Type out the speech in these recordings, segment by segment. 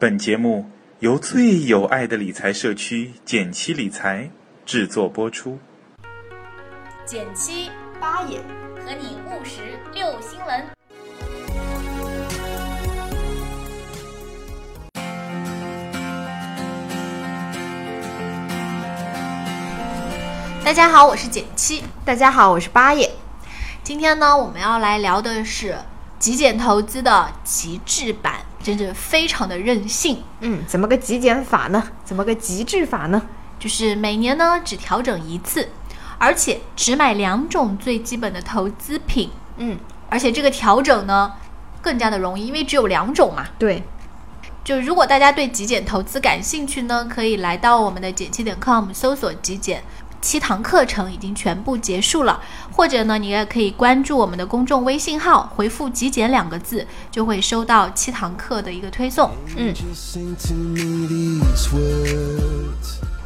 本节目由最有爱的理财社区简七理财制作播出。简七八爷和你务实六新闻。大家好，我是简七。大家好，我是八爷。今天呢，我们要来聊的是极简投资的极致版，真的非常的任性。嗯，怎么个极简法呢？怎么个极致法呢？就是每年呢只调整一次，而且只买两种最基本的投资品。嗯，而且这个调整呢更加的容易，因为只有两种嘛。对，就如果大家对极简投资感兴趣呢，可以来到我们的简七点 com 搜索极简。七堂课程已经全部结束了，或者呢，你也可以关注我们的公众微信号，回复“极简”两个字，就会收到七堂课的一个推送。嗯，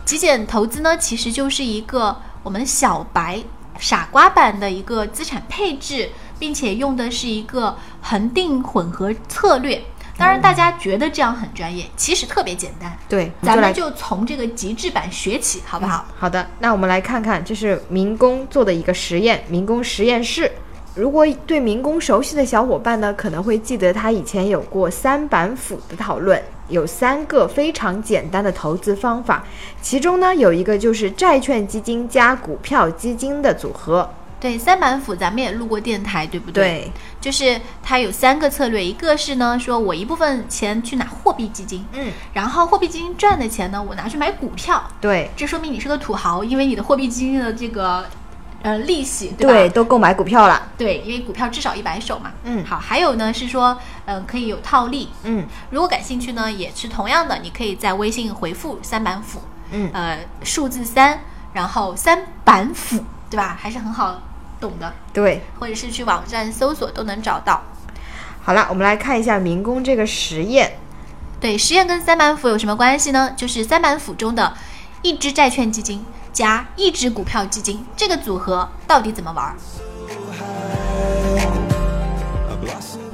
极简投资呢，其实就是一个我们小白傻瓜版的一个资产配置，并且用的是一个恒定混合策略。当然，大家觉得这样很专业，其实特别简单。对，咱们就从这个极致版学起，好不好？好的，那我们来看看，这是民工做的一个实验，民工实验室。如果对民工熟悉的小伙伴呢，可能会记得他以前有过三板斧的讨论，有三个非常简单的投资方法，其中呢有一个就是债券基金加股票基金的组合。对，三板斧咱们也录过电台，对不对？对。就是它有三个策略，一个是呢，说我一部分钱去拿货币基金，嗯，然后货币基金赚的钱呢，我拿去买股票，对，这说明你是个土豪，因为你的货币基金的这个呃利息，对对，都购买股票了，对，因为股票至少一百手嘛，嗯，好，还有呢是说，嗯、呃，可以有套利，嗯，如果感兴趣呢，也是同样的，你可以在微信回复三板斧，嗯，呃，数字三，然后三板斧，对吧？还是很好。懂的，对，或者是去网站搜索都能找到。好了，我们来看一下民工这个实验。对，实验跟三板斧有什么关系呢？就是三板斧中的一只债券基金加一只股票基金，这个组合到底怎么玩？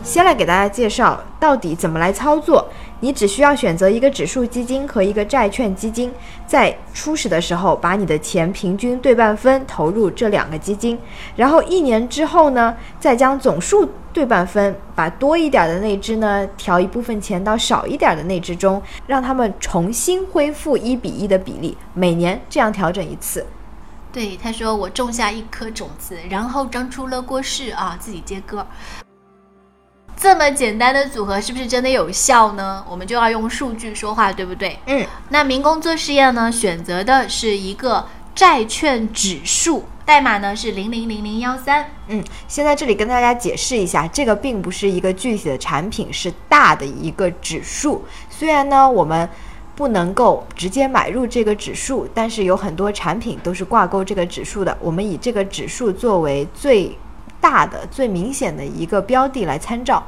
先来给大家介绍到底怎么来操作。你只需要选择一个指数基金和一个债券基金，在初始的时候把你的钱平均对半分投入这两个基金，然后一年之后呢，再将总数对半分，把多一点的那只呢调一部分钱到少一点的那只中，让它们重新恢复一比一的比例，每年这样调整一次。对，他说我种下一颗种子，然后长出了果实啊，自己接歌。这么简单的组合是不是真的有效呢？我们就要用数据说话，对不对？嗯。那民工做实验呢，选择的是一个债券指数，代码呢是零零零零幺三。嗯，先在这里跟大家解释一下，这个并不是一个具体的产品，是大的一个指数。虽然呢，我们不能够直接买入这个指数，但是有很多产品都是挂钩这个指数的。我们以这个指数作为最。大的最明显的一个标的来参照，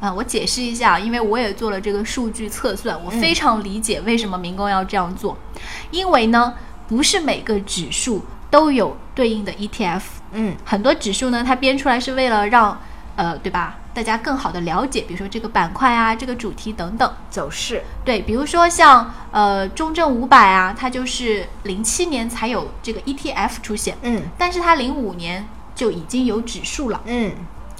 啊，我解释一下，因为我也做了这个数据测算，我非常理解为什么民工要这样做，嗯、因为呢，不是每个指数都有对应的 ETF，嗯，很多指数呢，它编出来是为了让，呃，对吧？大家更好的了解，比如说这个板块啊，这个主题等等。走势，对，比如说像呃中证五百啊，它就是零七年才有这个 ETF 出现，嗯，但是它零五年。就已经有指数了，嗯，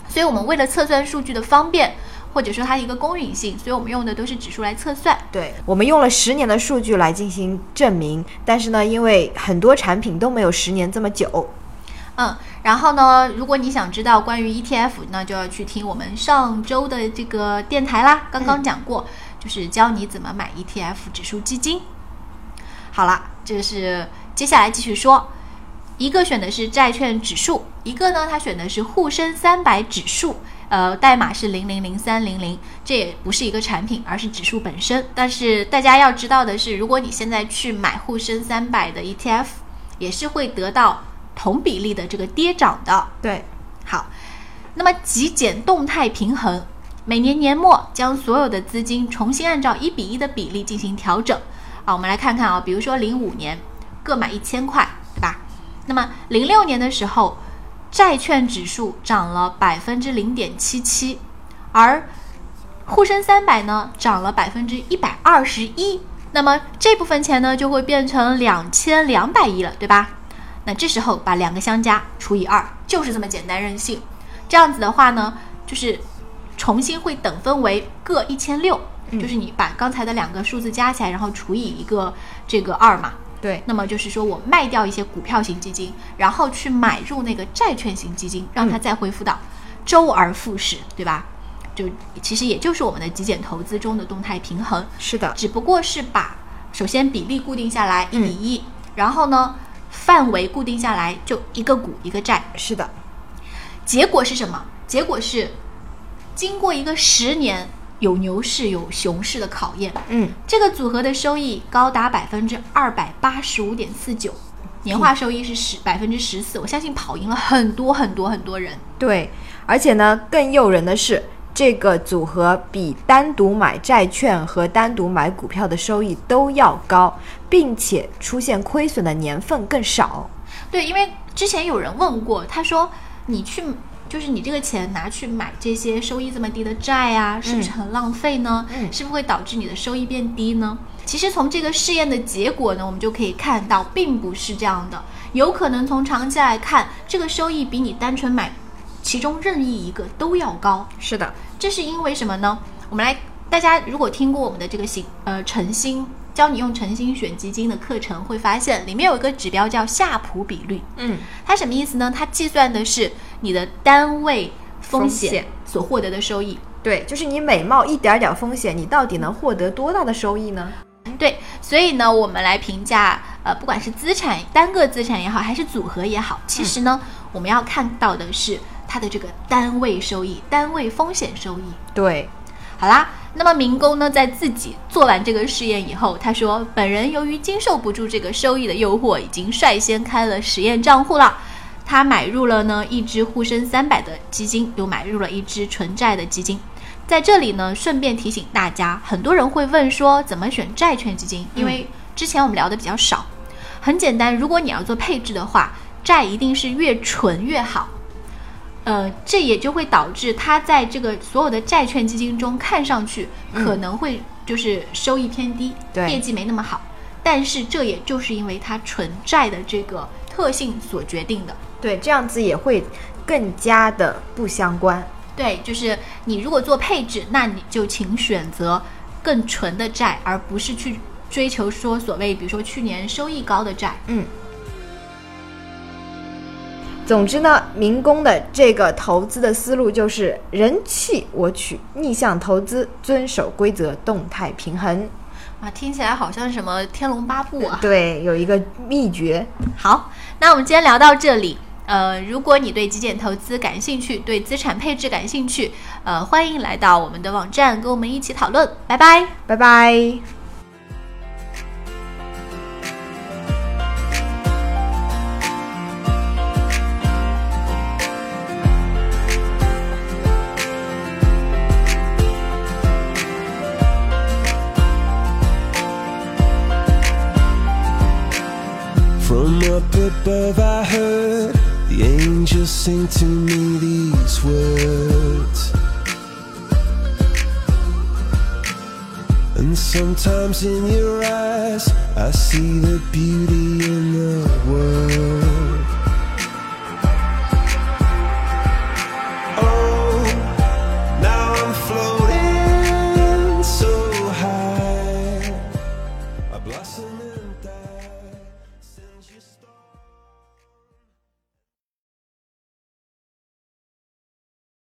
所以我们为了测算数据的方便，或者说它一个公允性，所以我们用的都是指数来测算。对，我们用了十年的数据来进行证明，但是呢，因为很多产品都没有十年这么久，嗯，然后呢，如果你想知道关于 ETF，那就要去听我们上周的这个电台啦，刚刚讲过，嗯、就是教你怎么买 ETF 指数基金。好了，这是接下来继续说。一个选的是债券指数，一个呢，它选的是沪深三百指数，呃，代码是零零零三零零，这也不是一个产品，而是指数本身。但是大家要知道的是，如果你现在去买沪深三百的 ETF，也是会得到同比例的这个跌涨的。对，好，那么极简动态平衡，每年年末将所有的资金重新按照一比一的比例进行调整。啊，我们来看看啊，比如说零五年各买一千块？那么零六年的时候，债券指数涨了百分之零点七七，而沪深三百呢涨了百分之一百二十一，那么这部分钱呢就会变成两千两百亿了，对吧？那这时候把两个相加除以二，就是这么简单任性。这样子的话呢，就是重新会等分为各一千六，就是你把刚才的两个数字加起来，然后除以一个这个二嘛。对，那么就是说我卖掉一些股票型基金，然后去买入那个债券型基金，让它再恢复到周而复始，对吧？就其实也就是我们的极简投资中的动态平衡，是的，只不过是把首先比例固定下来一比一，然后呢范围固定下来就一个股一个债，是的。结果是什么？结果是经过一个十年有牛市有熊市的考验，嗯，这个组合的收益高达百分之二百八十五点四九，年化收益是十百分之十四，我相信跑赢了很多很多很多人。对，而且呢，更诱人的是，这个组合比单独买债券和单独买股票的收益都要高，并且出现亏损的年份更少。对，因为之前有人问过，他说你去。就是你这个钱拿去买这些收益这么低的债啊，是不是很浪费呢？嗯是不是会导致你的收益变低呢？其实从这个试验的结果呢，我们就可以看到，并不是这样的。有可能从长期来看，这个收益比你单纯买其中任意一个都要高。是的，这是因为什么呢？我们来，大家如果听过我们的这个行呃诚心教你用诚心选基金的课程，会发现里面有一个指标叫夏普比率。嗯，它什么意思呢？它计算的是你的单位风险所获得的收益。对，就是你每冒一点点风险，你到底能获得多大的收益呢？对，所以呢，我们来评价，呃，不管是资产单个资产也好，还是组合也好，其实呢，我们要看到的是它的这个单位收益、单位风险收益。对，好啦，那么民工呢，在自己做完这个试验以后，他说，本人由于经受不住这个收益的诱惑，已经率先开了实验账户了。他买入了呢一只沪深三百的基金，又买入了一只纯债的基金。在这里呢，顺便提醒大家，很多人会问说怎么选债券基金，因为之前我们聊的比较少。很简单，如果你要做配置的话，债一定是越纯越好。呃，这也就会导致它在这个所有的债券基金中看上去可能会就是收益偏低，对业绩没那么好。但是这也就是因为它纯债的这个特性所决定的。对，这样子也会更加的不相关。对，就是你如果做配置，那你就请选择更纯的债，而不是去追求说所谓比如说去年收益高的债。嗯。总之呢，民工的这个投资的思路就是人气我取，逆向投资，遵守规则，动态平衡。啊，听起来好像什么《天龙八部》啊。对，有一个秘诀。好，那我们今天聊到这里。呃，如果你对极简投资感兴趣，对资产配置感兴趣，呃，欢迎来到我们的网站，跟我们一起讨论。拜拜。拜拜。Angels sing to me these words. And sometimes in your eyes, I see the beauty in the world.